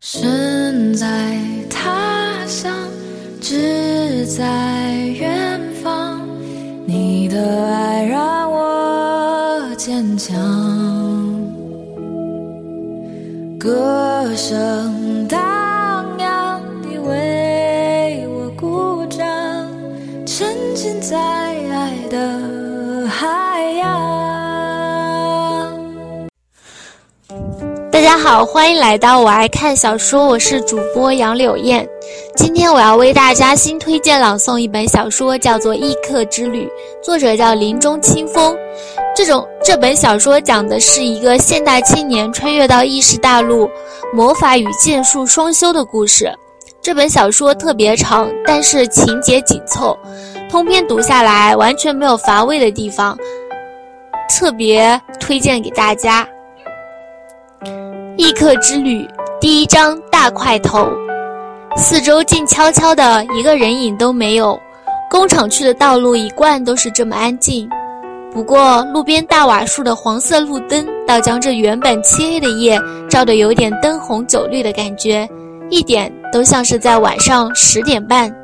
身在他乡，志在远方，你的爱让我坚强。歌声好，欢迎来到我爱看小说，我是主播杨柳燕。今天我要为大家新推荐朗诵一本小说，叫做《异客之旅》，作者叫林中清风。这种这本小说讲的是一个现代青年穿越到异世大陆，魔法与剑术双修的故事。这本小说特别长，但是情节紧凑，通篇读下来完全没有乏味的地方，特别推荐给大家。异客之旅第一章大块头，四周静悄悄的，一个人影都没有。工厂区的道路一贯都是这么安静，不过路边大瓦数的黄色路灯，倒将这原本漆黑的夜照得有点灯红酒绿的感觉，一点都像是在晚上十点半。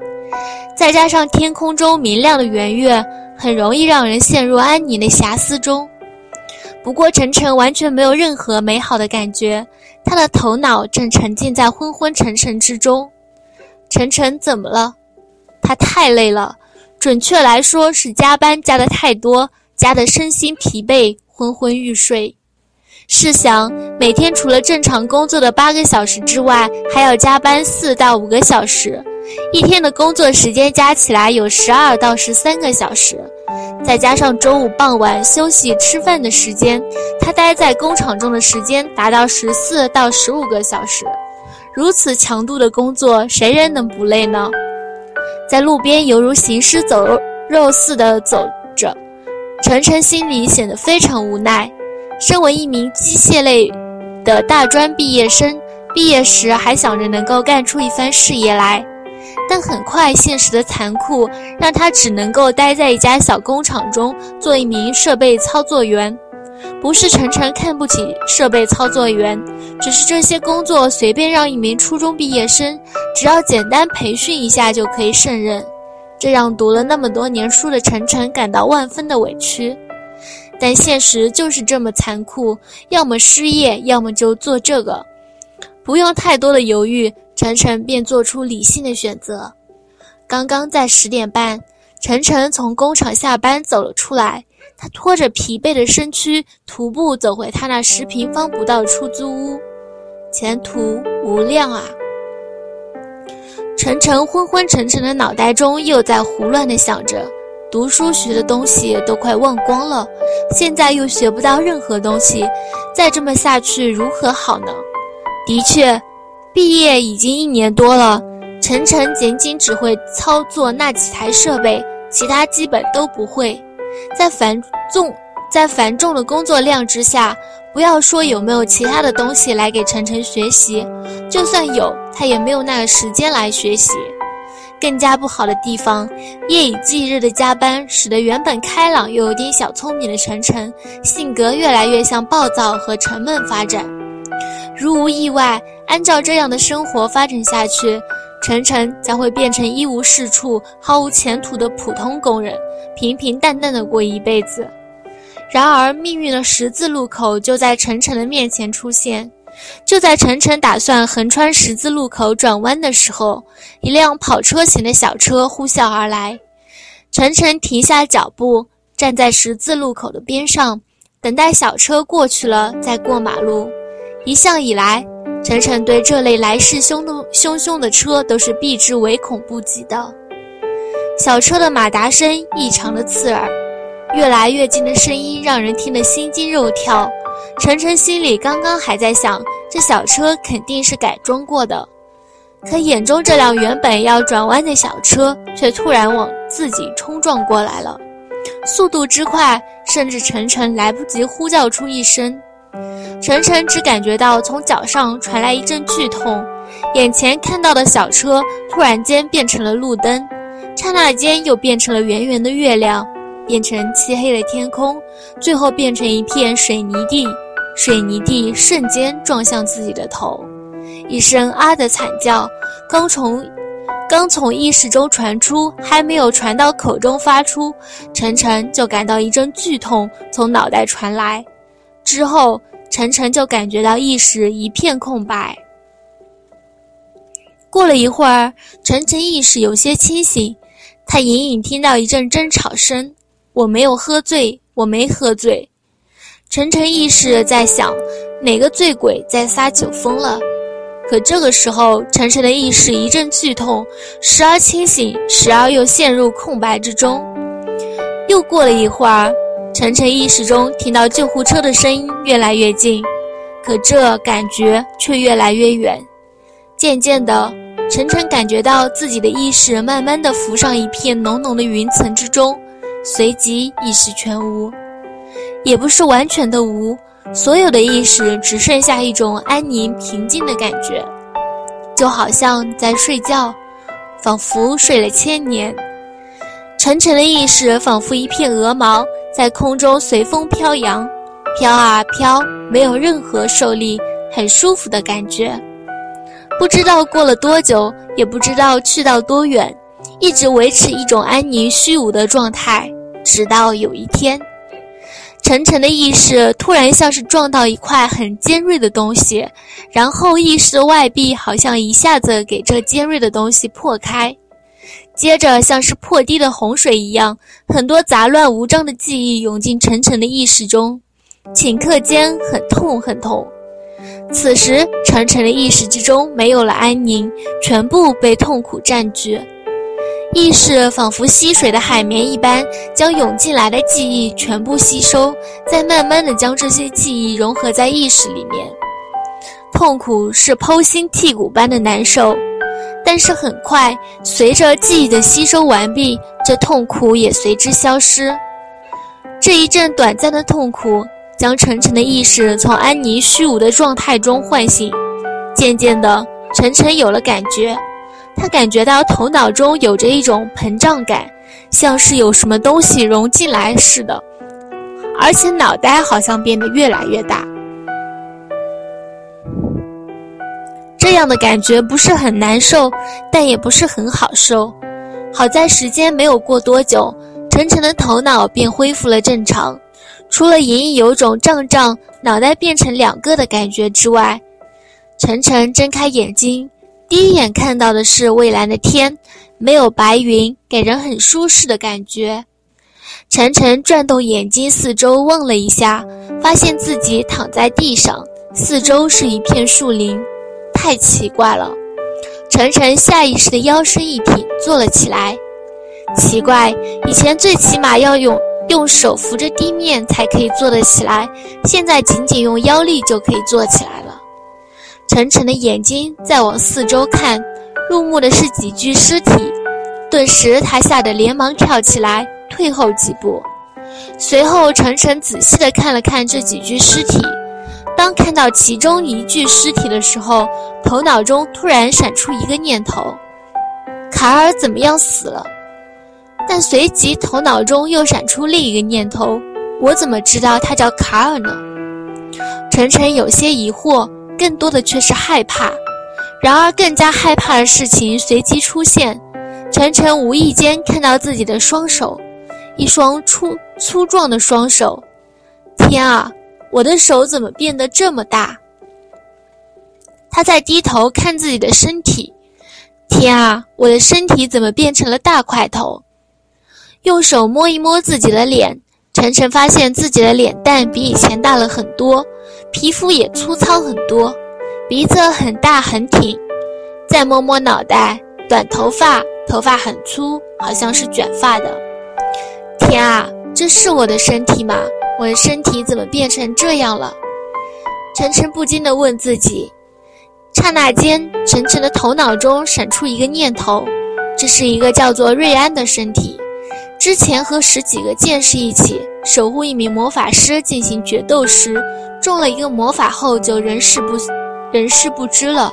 再加上天空中明亮的圆月，很容易让人陷入安宁的遐思中。不过，晨晨完全没有任何美好的感觉，他的头脑正沉浸在昏昏沉沉之中。晨晨怎么了？他太累了，准确来说是加班加的太多，加的身心疲惫，昏昏欲睡。试想，每天除了正常工作的八个小时之外，还要加班四到五个小时，一天的工作时间加起来有十二到十三个小时。再加上中午、傍晚休息吃饭的时间，他待在工厂中的时间达到十四到十五个小时。如此强度的工作，谁人能不累呢？在路边犹如行尸走肉似的走着，晨晨心里显得非常无奈。身为一名机械类的大专毕业生，毕业时还想着能够干出一番事业来。但很快，现实的残酷让他只能够待在一家小工厂中做一名设备操作员。不是晨晨看不起设备操作员，只是这些工作随便让一名初中毕业生，只要简单培训一下就可以胜任，这让读了那么多年书的晨晨感到万分的委屈。但现实就是这么残酷，要么失业，要么就做这个，不用太多的犹豫。晨晨便做出理性的选择。刚刚在十点半，晨晨从工厂下班走了出来。他拖着疲惫的身躯，徒步走回他那十平方不到的出租屋。前途无量啊！晨晨昏昏沉沉的脑袋中又在胡乱的想着：读书学的东西都快忘光了，现在又学不到任何东西，再这么下去如何好呢？的确。毕业已经一年多了，晨晨仅仅只会操作那几台设备，其他基本都不会。在繁重在繁重的工作量之下，不要说有没有其他的东西来给晨晨学习，就算有，他也没有那个时间来学习。更加不好的地方，夜以继日的加班，使得原本开朗又有点小聪明的晨晨，性格越来越向暴躁和沉闷发展。如无意外。按照这样的生活发展下去，晨晨将会变成一无是处、毫无前途的普通工人，平平淡淡的过一辈子。然而，命运的十字路口就在晨晨的面前出现。就在晨晨打算横穿十字路口转弯的时候，一辆跑车型的小车呼啸而来。晨晨停下脚步，站在十字路口的边上，等待小车过去了再过马路。一向以来，晨晨对这类来势汹动汹汹的车都是避之唯恐不及的。小车的马达声异常的刺耳，越来越近的声音让人听得心惊肉跳。晨晨心里刚刚还在想，这小车肯定是改装过的，可眼中这辆原本要转弯的小车却突然往自己冲撞过来了，速度之快，甚至晨晨来不及呼叫出一声。晨晨只感觉到从脚上传来一阵剧痛，眼前看到的小车突然间变成了路灯，刹那间又变成了圆圆的月亮，变成漆黑的天空，最后变成一片水泥地。水泥地瞬间撞向自己的头，一声啊的惨叫刚从刚从意识中传出，还没有传到口中发出，晨晨就感到一阵剧痛从脑袋传来，之后晨晨就感觉到意识一片空白。过了一会儿，晨晨意识有些清醒，他隐隐听到一阵争吵声。我没有喝醉，我没喝醉。晨晨意识在想，哪个醉鬼在撒酒疯了？可这个时候，晨晨的意识一阵剧痛，时而清醒，时而又陷入空白之中。又过了一会儿，晨晨意识中听到救护车的声音越来越近，可这感觉却越来越远。渐渐的，晨晨感觉到自己的意识慢慢的浮上一片浓浓的云层之中，随即意识全无。也不是完全的无，所有的意识只剩下一种安宁平静的感觉，就好像在睡觉，仿佛睡了千年。晨晨的意识仿佛一片鹅毛，在空中随风飘扬，飘啊飘，没有任何受力，很舒服的感觉。不知道过了多久，也不知道去到多远，一直维持一种安宁虚无的状态，直到有一天。沉沉的意识突然像是撞到一块很尖锐的东西，然后意识的外壁好像一下子给这尖锐的东西破开，接着像是破堤的洪水一样，很多杂乱无章的记忆涌进沉沉的意识中，顷刻间很痛很痛。此时沉沉的意识之中没有了安宁，全部被痛苦占据。意识仿佛吸水的海绵一般，将涌进来的记忆全部吸收，再慢慢的将这些记忆融合在意识里面。痛苦是剖心剔骨般的难受，但是很快，随着记忆的吸收完毕，这痛苦也随之消失。这一阵短暂的痛苦，将晨晨的意识从安妮虚无的状态中唤醒。渐渐的，晨晨有了感觉。他感觉到头脑中有着一种膨胀感，像是有什么东西融进来似的，而且脑袋好像变得越来越大。这样的感觉不是很难受，但也不是很好受。好在时间没有过多久，晨晨的头脑便恢复了正常，除了隐隐有种胀胀、脑袋变成两个的感觉之外，晨晨睁开眼睛。第一眼看到的是蔚蓝的天，没有白云，给人很舒适的感觉。晨晨转动眼睛，四周望了一下，发现自己躺在地上，四周是一片树林，太奇怪了。晨晨下意识的腰身一挺，坐了起来。奇怪，以前最起码要用用手扶着地面才可以坐得起来，现在仅仅用腰力就可以坐起来了。晨晨的眼睛在往四周看，入目的是几具尸体，顿时他吓得连忙跳起来，退后几步。随后，晨晨仔细地看了看这几具尸体，当看到其中一具尸体的时候，头脑中突然闪出一个念头：卡尔怎么样死了？但随即头脑中又闪出另一个念头：我怎么知道他叫卡尔呢？晨晨有些疑惑。更多的却是害怕，然而更加害怕的事情随即出现。晨晨无意间看到自己的双手，一双粗粗壮的双手。天啊，我的手怎么变得这么大？他在低头看自己的身体。天啊，我的身体怎么变成了大块头？用手摸一摸自己的脸，晨晨发现自己的脸蛋比以前大了很多。皮肤也粗糙很多，鼻子很大很挺，再摸摸脑袋，短头发，头发很粗，好像是卷发的。天啊，这是我的身体吗？我身体怎么变成这样了？晨晨不禁地问自己。刹那间，晨晨的头脑中闪出一个念头：这是一个叫做瑞安的身体。之前和十几个剑士一起守护一名魔法师进行决斗时，中了一个魔法后就人事不人事不知了。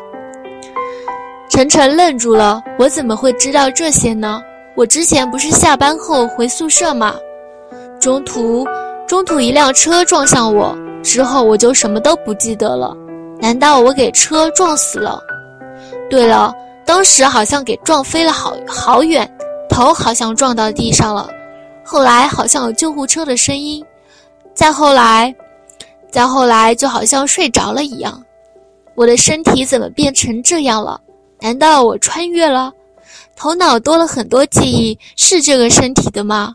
晨晨愣住了，我怎么会知道这些呢？我之前不是下班后回宿舍吗？中途中途一辆车撞向我，之后我就什么都不记得了。难道我给车撞死了？对了，当时好像给撞飞了好好远，头好像撞到地上了。后来好像有救护车的声音，再后来，再后来就好像睡着了一样。我的身体怎么变成这样了？难道我穿越了？头脑多了很多记忆，是这个身体的吗？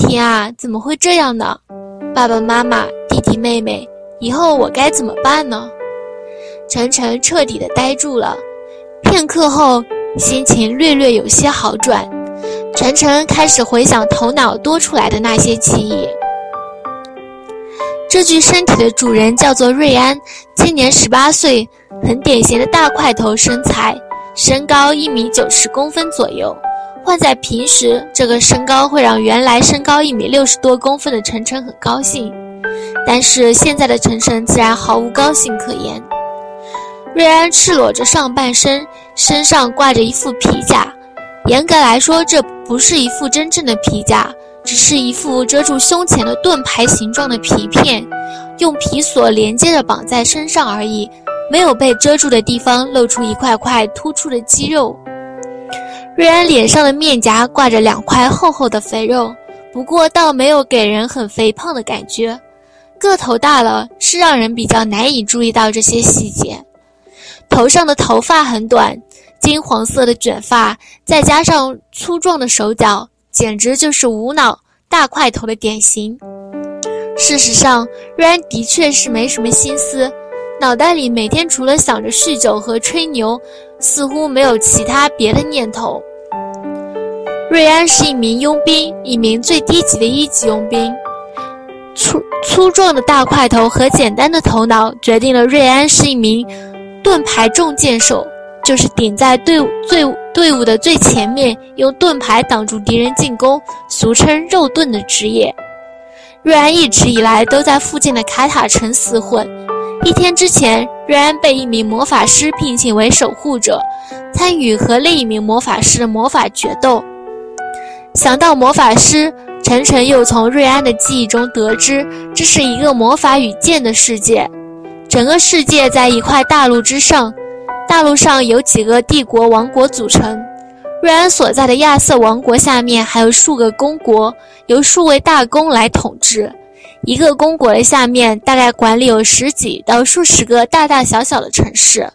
天啊，怎么会这样呢？爸爸妈妈、弟弟妹妹，以后我该怎么办呢？晨晨彻底的呆住了，片刻后，心情略略有些好转。晨晨开始回想头脑多出来的那些记忆。这具身体的主人叫做瑞安，今年十八岁，很典型的大块头身材。身高一米九十公分左右，换在平时，这个身高会让原来身高一米六十多公分的晨晨很高兴，但是现在的晨晨自然毫无高兴可言。瑞安赤裸着上半身，身上挂着一副皮甲，严格来说，这不是一副真正的皮甲，只是一副遮住胸前的盾牌形状的皮片，用皮索连接着绑在身上而已。没有被遮住的地方露出一块块突出的肌肉。瑞安脸上的面颊挂着两块厚厚的肥肉，不过倒没有给人很肥胖的感觉。个头大了是让人比较难以注意到这些细节。头上的头发很短，金黄色的卷发，再加上粗壮的手脚，简直就是无脑大块头的典型。事实上，瑞安的确是没什么心思。脑袋里每天除了想着酗酒和吹牛，似乎没有其他别的念头。瑞安是一名佣兵，一名最低级的一级佣兵。粗粗壮的大块头和简单的头脑，决定了瑞安是一名盾牌重剑手，就是顶在队伍最队伍的最前面，用盾牌挡住敌人进攻，俗称肉盾的职业。瑞安一直以来都在附近的卡塔城厮混。一天之前，瑞安被一名魔法师聘请为守护者，参与和另一名魔法师的魔法决斗。想到魔法师，晨晨又从瑞安的记忆中得知，这是一个魔法与剑的世界。整个世界在一块大陆之上，大陆上有几个帝国王国组成。瑞安所在的亚瑟王国下面还有数个公国，由数位大公来统治。一个公国的下面大概管理有十几到数十个大大小小的城市。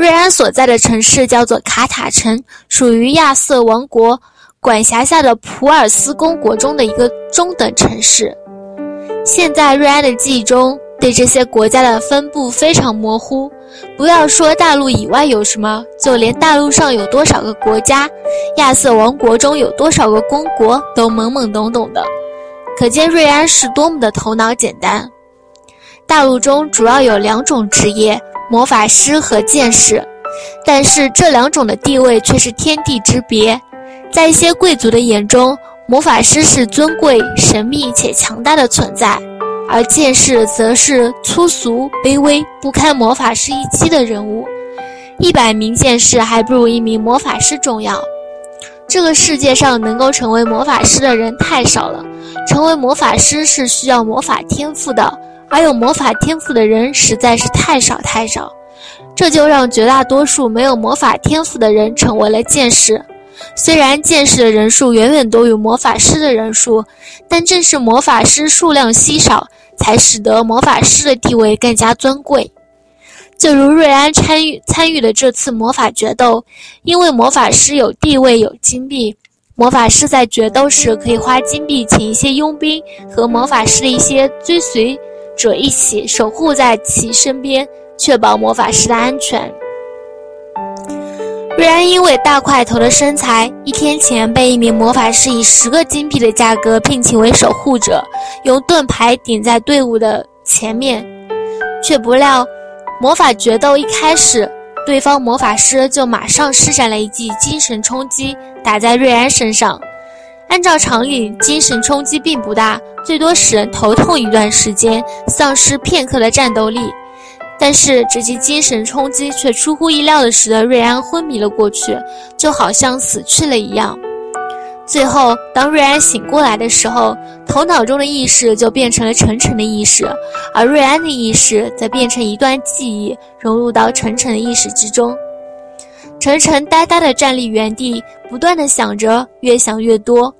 瑞安所在的城市叫做卡塔城，属于亚瑟王国管辖下的普尔斯公国中的一个中等城市。现在瑞安的记忆中对这些国家的分布非常模糊。不要说大陆以外有什么，就连大陆上有多少个国家，亚瑟王国中有多少个公国，都懵懵懂懂的。可见瑞安是多么的头脑简单。大陆中主要有两种职业：魔法师和剑士，但是这两种的地位却是天地之别。在一些贵族的眼中，魔法师是尊贵、神秘且强大的存在。而剑士则是粗俗、卑微、不堪魔法师一击的人物。一百名剑士还不如一名魔法师重要。这个世界上能够成为魔法师的人太少了。成为魔法师是需要魔法天赋的，而有魔法天赋的人实在是太少太少。这就让绝大多数没有魔法天赋的人成为了剑士。虽然剑士的人数远远多于魔法师的人数，但正是魔法师数量稀少。才使得魔法师的地位更加尊贵。就如瑞安参与参与的这次魔法决斗，因为魔法师有地位有金币，魔法师在决斗时可以花金币请一些佣兵和魔法师的一些追随者一起守护在其身边，确保魔法师的安全。瑞安因为大块头的身材，一天前被一名魔法师以十个金币的价格聘请为守护者，用盾牌顶在队伍的前面。却不料，魔法决斗一开始，对方魔法师就马上施展了一记精神冲击，打在瑞安身上。按照常理，精神冲击并不大，最多使人头痛一段时间，丧失片刻的战斗力。但是这记精神冲击却出乎意料的使得瑞安昏迷了过去，就好像死去了一样。最后，当瑞安醒过来的时候，头脑中的意识就变成了晨晨的意识，而瑞安的意识则变成一段记忆，融入到晨晨的意识之中。晨晨呆呆地站立原地，不断地想着，越想越多，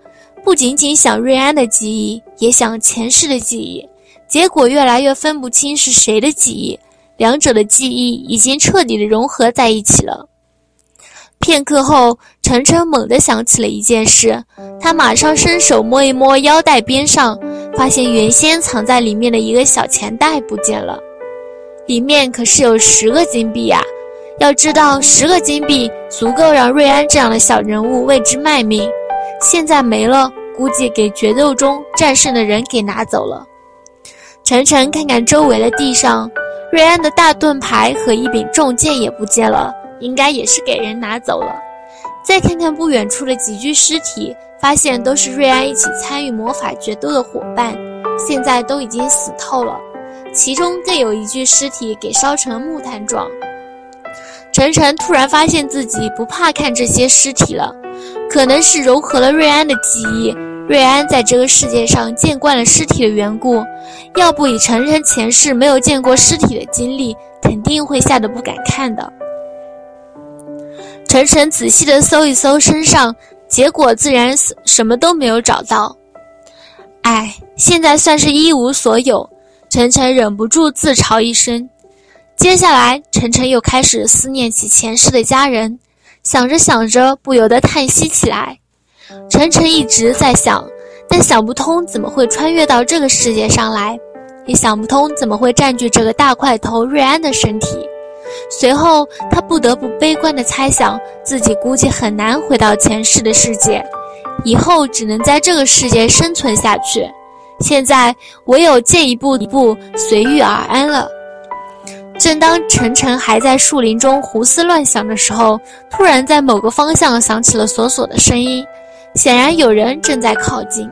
不仅仅想瑞安的记忆，也想前世的记忆。结果越来越分不清是谁的记忆，两者的记忆已经彻底的融合在一起了。片刻后，晨晨猛地想起了一件事，他马上伸手摸一摸腰带边上，发现原先藏在里面的一个小钱袋不见了，里面可是有十个金币呀！要知道，十个金币足够让瑞安这样的小人物为之卖命，现在没了，估计给决斗中战胜的人给拿走了。晨晨看看周围的地上，瑞安的大盾牌和一柄重剑也不见了。应该也是给人拿走了。再看看不远处的几具尸体，发现都是瑞安一起参与魔法决斗的伙伴，现在都已经死透了。其中更有一具尸体给烧成木炭状。晨晨突然发现自己不怕看这些尸体了，可能是融合了瑞安的记忆。瑞安在这个世界上见惯了尸体的缘故，要不以晨晨前世没有见过尸体的经历，肯定会吓得不敢看的。晨晨仔细地搜一搜身上，结果自然什么都没有找到。唉，现在算是一无所有。晨晨忍不住自嘲一声。接下来，晨晨又开始思念起前世的家人，想着想着，不由得叹息起来。晨晨一直在想，但想不通怎么会穿越到这个世界上来，也想不通怎么会占据这个大块头瑞安的身体。随后，他不得不悲观地猜想，自己估计很难回到前世的世界，以后只能在这个世界生存下去。现在唯有借一步一步随遇而安了。正当晨晨还在树林中胡思乱想的时候，突然在某个方向响起了索索的声音，显然有人正在靠近。